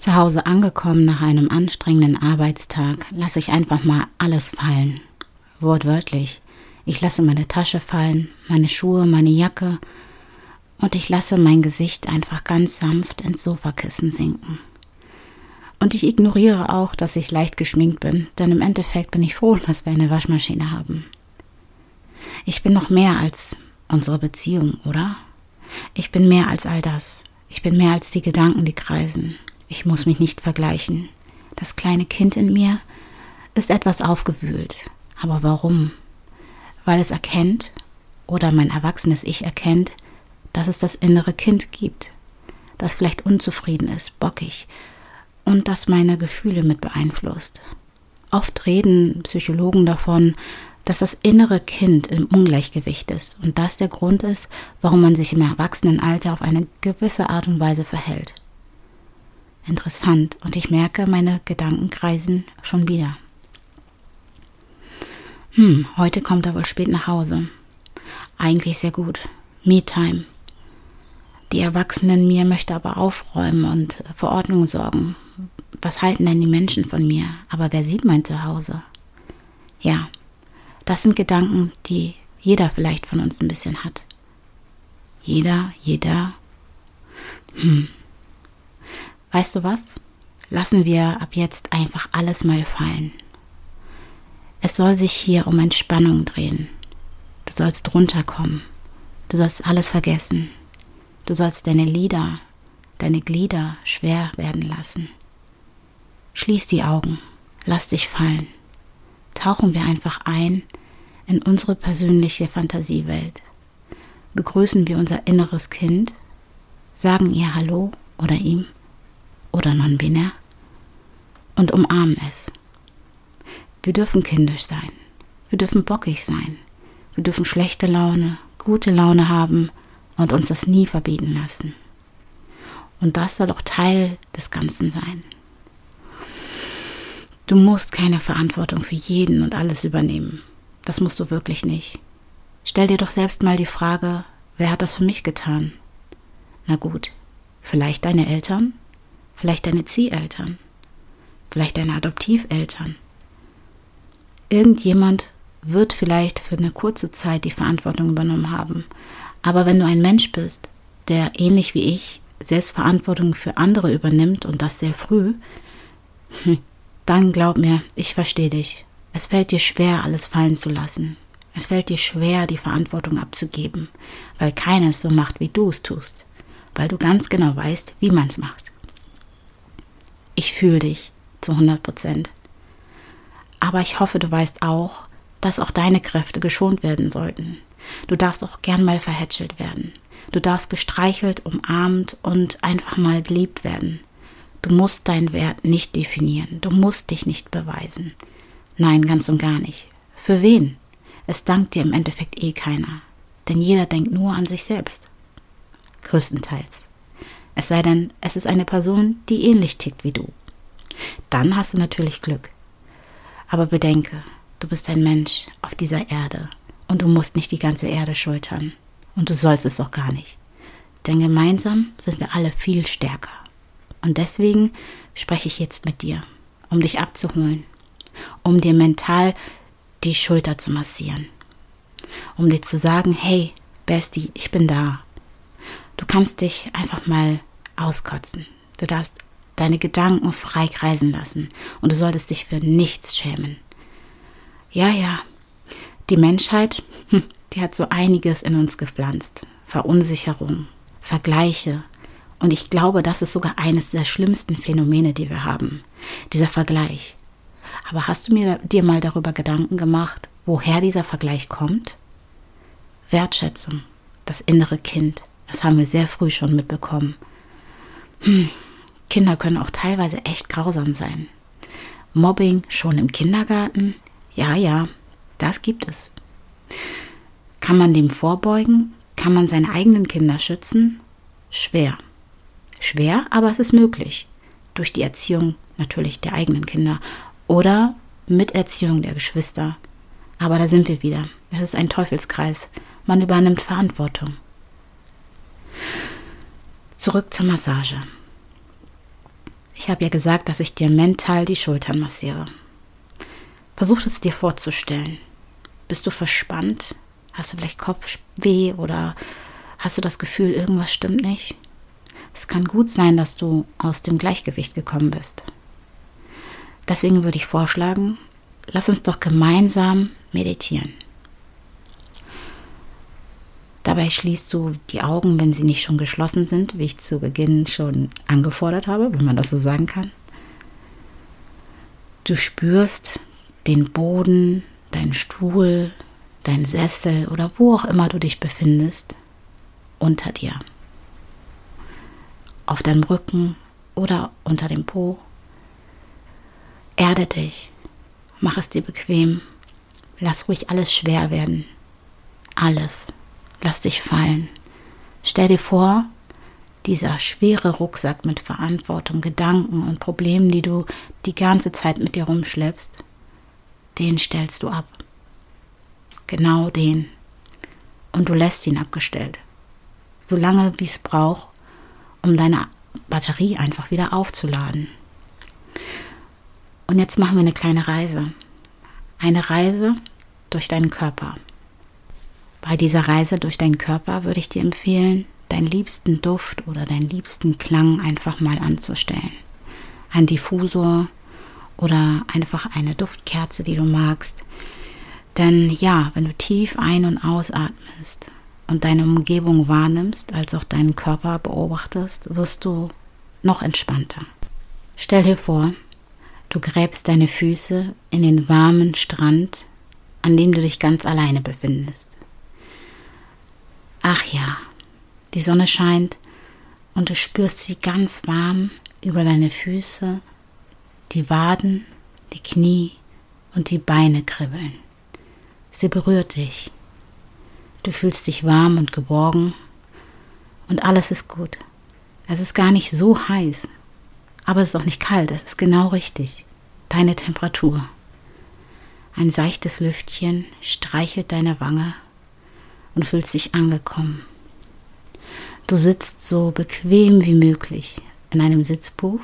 Zu Hause angekommen nach einem anstrengenden Arbeitstag, lasse ich einfach mal alles fallen. Wortwörtlich. Ich lasse meine Tasche fallen, meine Schuhe, meine Jacke und ich lasse mein Gesicht einfach ganz sanft ins Sofakissen sinken. Und ich ignoriere auch, dass ich leicht geschminkt bin, denn im Endeffekt bin ich froh, dass wir eine Waschmaschine haben. Ich bin noch mehr als unsere Beziehung, oder? Ich bin mehr als all das. Ich bin mehr als die Gedanken, die kreisen. Ich muss mich nicht vergleichen. Das kleine Kind in mir ist etwas aufgewühlt. Aber warum? Weil es erkennt, oder mein erwachsenes Ich erkennt, dass es das innere Kind gibt, das vielleicht unzufrieden ist, bockig und das meine Gefühle mit beeinflusst. Oft reden Psychologen davon, dass das innere Kind im Ungleichgewicht ist und das der Grund ist, warum man sich im Erwachsenenalter auf eine gewisse Art und Weise verhält. Interessant und ich merke, meine Gedanken kreisen schon wieder. Hm, heute kommt er wohl spät nach Hause. Eigentlich sehr gut. Me-Time. Die Erwachsenen mir möchte aber aufräumen und für Ordnung sorgen. Was halten denn die Menschen von mir? Aber wer sieht mein Zuhause? Ja, das sind Gedanken, die jeder vielleicht von uns ein bisschen hat. Jeder, jeder. Hm. Weißt du was? Lassen wir ab jetzt einfach alles mal fallen. Es soll sich hier um Entspannung drehen. Du sollst runterkommen. Du sollst alles vergessen. Du sollst deine Lieder, deine Glieder schwer werden lassen. Schließ die Augen, lass dich fallen. Tauchen wir einfach ein in unsere persönliche Fantasiewelt. Begrüßen wir unser inneres Kind, sagen ihr Hallo oder ihm oder non-binär und umarmen es. Wir dürfen kindisch sein, wir dürfen bockig sein, wir dürfen schlechte Laune, gute Laune haben und uns das nie verbieten lassen. Und das soll auch Teil des Ganzen sein. Du musst keine Verantwortung für jeden und alles übernehmen. Das musst du wirklich nicht. Stell dir doch selbst mal die Frage, wer hat das für mich getan? Na gut, vielleicht deine Eltern, vielleicht deine Zieheltern, vielleicht deine Adoptiveltern. Irgendjemand wird vielleicht für eine kurze Zeit die Verantwortung übernommen haben, aber wenn du ein Mensch bist, der ähnlich wie ich Selbstverantwortung für andere übernimmt und das sehr früh, dann glaub mir, ich verstehe dich. Es fällt dir schwer, alles fallen zu lassen. Es fällt dir schwer, die Verantwortung abzugeben, weil keiner es so macht, wie du es tust, weil du ganz genau weißt, wie man es macht. Ich fühle dich zu 100 Prozent. Aber ich hoffe, du weißt auch, dass auch deine Kräfte geschont werden sollten. Du darfst auch gern mal verhätschelt werden. Du darfst gestreichelt, umarmt und einfach mal geliebt werden. Du musst deinen Wert nicht definieren. Du musst dich nicht beweisen. Nein, ganz und gar nicht. Für wen? Es dankt dir im Endeffekt eh keiner. Denn jeder denkt nur an sich selbst. Größtenteils. Es sei denn, es ist eine Person, die ähnlich tickt wie du. Dann hast du natürlich Glück. Aber bedenke, du bist ein Mensch auf dieser Erde und du musst nicht die ganze Erde schultern. Und du sollst es auch gar nicht. Denn gemeinsam sind wir alle viel stärker. Und deswegen spreche ich jetzt mit dir, um dich abzuholen, um dir mental die Schulter zu massieren, um dir zu sagen, hey, Bestie, ich bin da. Du kannst dich einfach mal auskotzen. Du darfst deine Gedanken frei kreisen lassen und du solltest dich für nichts schämen. Ja, ja, die Menschheit, hm, die hat so einiges in uns gepflanzt. Verunsicherung, Vergleiche. Und ich glaube, das ist sogar eines der schlimmsten Phänomene, die wir haben. Dieser Vergleich. Aber hast du mir, dir mal darüber Gedanken gemacht, woher dieser Vergleich kommt? Wertschätzung, das innere Kind, das haben wir sehr früh schon mitbekommen. Hm, Kinder können auch teilweise echt grausam sein. Mobbing schon im Kindergarten? Ja, ja, das gibt es. Kann man dem vorbeugen? Kann man seine eigenen Kinder schützen? Schwer. Schwer, aber es ist möglich. Durch die Erziehung natürlich der eigenen Kinder oder mit Erziehung der Geschwister. Aber da sind wir wieder. Es ist ein Teufelskreis. Man übernimmt Verantwortung. Zurück zur Massage. Ich habe ja gesagt, dass ich dir mental die Schultern massiere. Versuch es dir vorzustellen. Bist du verspannt? Hast du vielleicht Kopfweh oder hast du das Gefühl, irgendwas stimmt nicht? Es kann gut sein, dass du aus dem Gleichgewicht gekommen bist. Deswegen würde ich vorschlagen, lass uns doch gemeinsam meditieren. Dabei schließt du die Augen, wenn sie nicht schon geschlossen sind, wie ich zu Beginn schon angefordert habe, wenn man das so sagen kann. Du spürst den Boden, deinen Stuhl, deinen Sessel oder wo auch immer du dich befindest, unter dir. Auf deinem Rücken oder unter dem Po. Erde dich, mach es dir bequem, lass ruhig alles schwer werden. Alles. Lass dich fallen. Stell dir vor, dieser schwere Rucksack mit Verantwortung, Gedanken und Problemen, die du die ganze Zeit mit dir rumschleppst, den stellst du ab. Genau den. Und du lässt ihn abgestellt. So lange, wie es braucht, um deine Batterie einfach wieder aufzuladen. Und jetzt machen wir eine kleine Reise. Eine Reise durch deinen Körper. Bei dieser Reise durch deinen Körper würde ich dir empfehlen, deinen liebsten Duft oder deinen liebsten Klang einfach mal anzustellen. Ein Diffusor oder einfach eine Duftkerze, die du magst. Denn ja, wenn du tief ein- und ausatmest und deine Umgebung wahrnimmst, als auch deinen Körper beobachtest, wirst du noch entspannter. Stell dir vor, du gräbst deine Füße in den warmen Strand, an dem du dich ganz alleine befindest. Ach ja, die Sonne scheint und du spürst sie ganz warm über deine Füße, die Waden, die Knie und die Beine kribbeln. Sie berührt dich. Du fühlst dich warm und geborgen und alles ist gut. Es ist gar nicht so heiß, aber es ist auch nicht kalt, es ist genau richtig. Deine Temperatur. Ein seichtes Lüftchen streichelt deine Wange und fühlst dich angekommen. Du sitzt so bequem wie möglich in einem Sitzbuch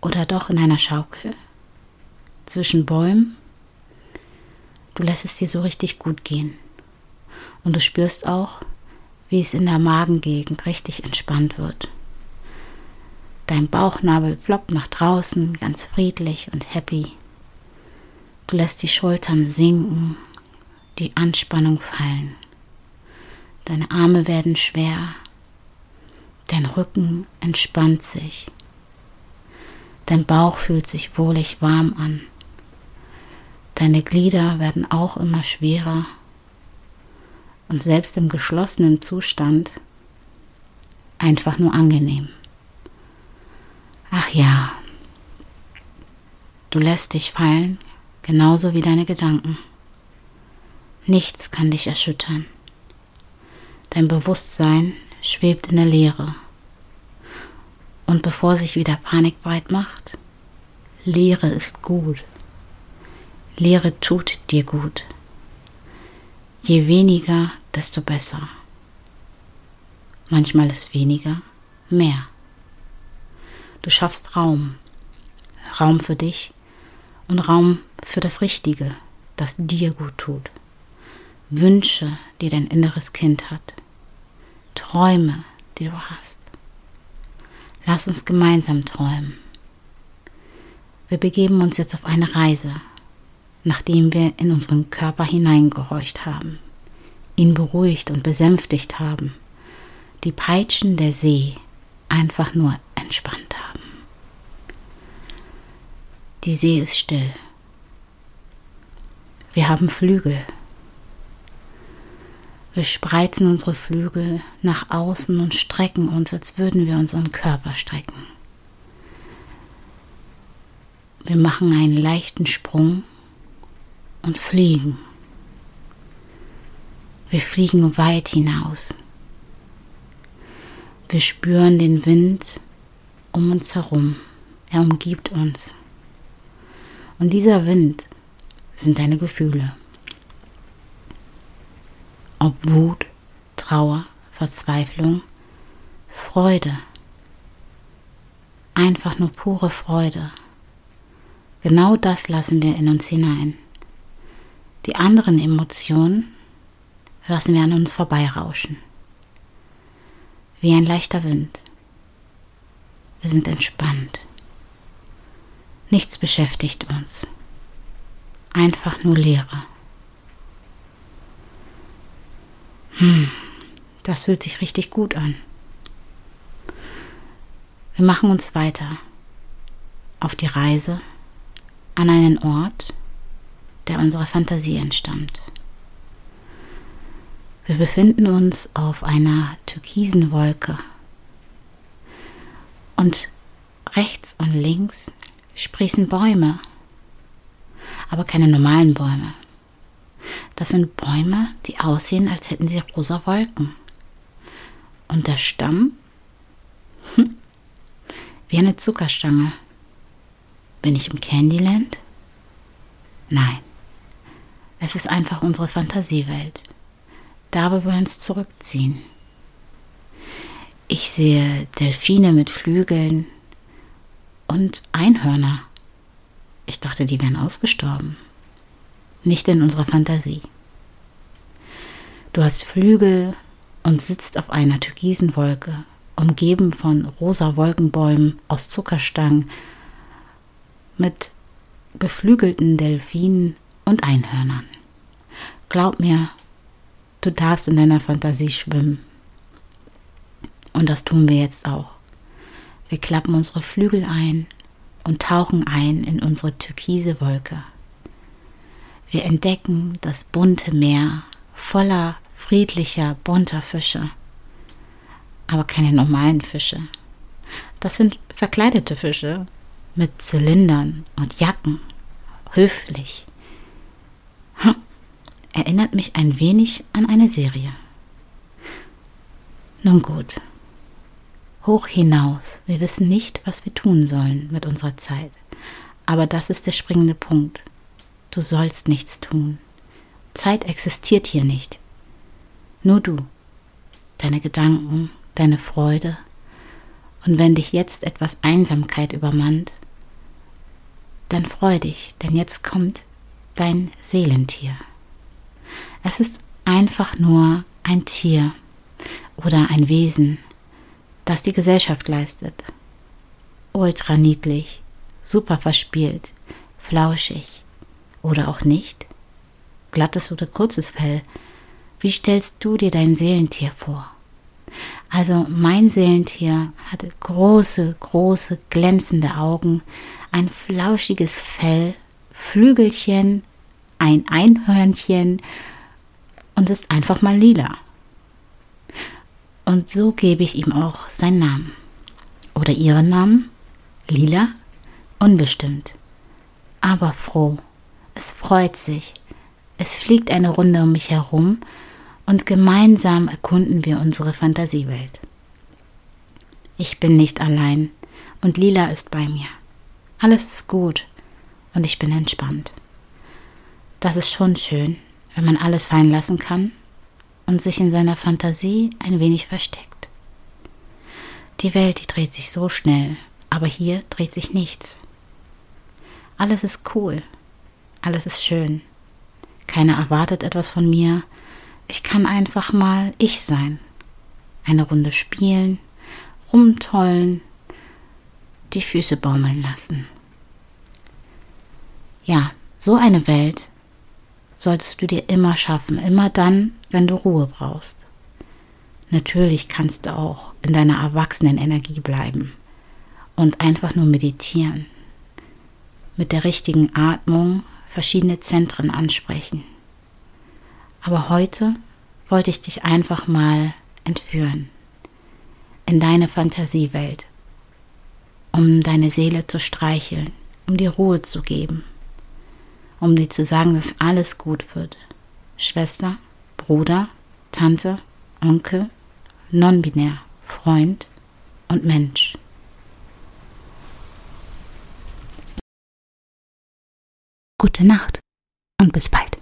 oder doch in einer Schaukel zwischen Bäumen. Du lässt es dir so richtig gut gehen. Und du spürst auch, wie es in der Magengegend richtig entspannt wird. Dein Bauchnabel ploppt nach draußen, ganz friedlich und happy. Du lässt die Schultern sinken die Anspannung fallen. Deine Arme werden schwer, dein Rücken entspannt sich, dein Bauch fühlt sich wohlig warm an, deine Glieder werden auch immer schwerer und selbst im geschlossenen Zustand einfach nur angenehm. Ach ja, du lässt dich fallen, genauso wie deine Gedanken. Nichts kann dich erschüttern. Dein Bewusstsein schwebt in der Leere. Und bevor sich wieder Panik breit macht, Leere ist gut. Leere tut dir gut. Je weniger, desto besser. Manchmal ist weniger mehr. Du schaffst Raum. Raum für dich und Raum für das Richtige, das dir gut tut. Wünsche, die dein inneres Kind hat. Träume, die du hast. Lass uns gemeinsam träumen. Wir begeben uns jetzt auf eine Reise, nachdem wir in unseren Körper hineingehorcht haben, ihn beruhigt und besänftigt haben, die Peitschen der See einfach nur entspannt haben. Die See ist still. Wir haben Flügel. Wir spreizen unsere Flügel nach außen und strecken uns, als würden wir unseren Körper strecken. Wir machen einen leichten Sprung und fliegen. Wir fliegen weit hinaus. Wir spüren den Wind um uns herum. Er umgibt uns. Und dieser Wind sind deine Gefühle. Ob Wut, Trauer, Verzweiflung, Freude. Einfach nur pure Freude. Genau das lassen wir in uns hinein. Die anderen Emotionen lassen wir an uns vorbeirauschen. Wie ein leichter Wind. Wir sind entspannt. Nichts beschäftigt uns. Einfach nur Leere. Hm, das fühlt sich richtig gut an. Wir machen uns weiter auf die Reise an einen Ort, der unserer Fantasie entstammt. Wir befinden uns auf einer türkisen Wolke und rechts und links sprießen Bäume, aber keine normalen Bäume. Das sind Bäume, die aussehen, als hätten sie rosa Wolken. Und der Stamm? Hm, wie eine Zuckerstange. Bin ich im Candyland? Nein. Es ist einfach unsere Fantasiewelt. Da, wo wir uns zurückziehen. Ich sehe Delfine mit Flügeln und Einhörner. Ich dachte, die wären ausgestorben. Nicht in unserer Fantasie. Du hast Flügel und sitzt auf einer türkisen Wolke, umgeben von rosa Wolkenbäumen aus Zuckerstangen mit beflügelten Delfinen und Einhörnern. Glaub mir, du darfst in deiner Fantasie schwimmen. Und das tun wir jetzt auch. Wir klappen unsere Flügel ein und tauchen ein in unsere türkise Wolke. Wir entdecken das bunte Meer voller friedlicher, bunter Fische. Aber keine normalen Fische. Das sind verkleidete Fische, mit Zylindern und Jacken, höflich. Hm. Erinnert mich ein wenig an eine Serie. Nun gut. Hoch hinaus. Wir wissen nicht, was wir tun sollen mit unserer Zeit. Aber das ist der springende Punkt. Du sollst nichts tun. Zeit existiert hier nicht. Nur du, deine Gedanken, deine Freude. Und wenn dich jetzt etwas Einsamkeit übermannt, dann freu dich, denn jetzt kommt dein Seelentier. Es ist einfach nur ein Tier oder ein Wesen, das die Gesellschaft leistet. Ultra niedlich, super verspielt, flauschig oder auch nicht, glattes oder kurzes Fell. Wie stellst du dir dein Seelentier vor? Also mein Seelentier hatte große, große, glänzende Augen, ein flauschiges Fell, Flügelchen, ein Einhörnchen und ist einfach mal lila. Und so gebe ich ihm auch seinen Namen. Oder ihren Namen? Lila? Unbestimmt. Aber froh. Es freut sich. Es fliegt eine Runde um mich herum und gemeinsam erkunden wir unsere Fantasiewelt. Ich bin nicht allein und Lila ist bei mir. Alles ist gut und ich bin entspannt. Das ist schon schön, wenn man alles fallen lassen kann und sich in seiner Fantasie ein wenig versteckt. Die Welt, die dreht sich so schnell, aber hier dreht sich nichts. Alles ist cool, alles ist schön. Keiner erwartet etwas von mir. Ich kann einfach mal ich sein. Eine Runde spielen, rumtollen, die Füße baumeln lassen. Ja, so eine Welt solltest du dir immer schaffen, immer dann, wenn du Ruhe brauchst. Natürlich kannst du auch in deiner Erwachsenenenergie bleiben und einfach nur meditieren. Mit der richtigen Atmung verschiedene Zentren ansprechen. Aber heute wollte ich dich einfach mal entführen in deine Fantasiewelt, um deine Seele zu streicheln, um dir Ruhe zu geben, um dir zu sagen, dass alles gut wird. Schwester, Bruder, Tante, Onkel, non-binär, Freund und Mensch. Gute Nacht und bis bald.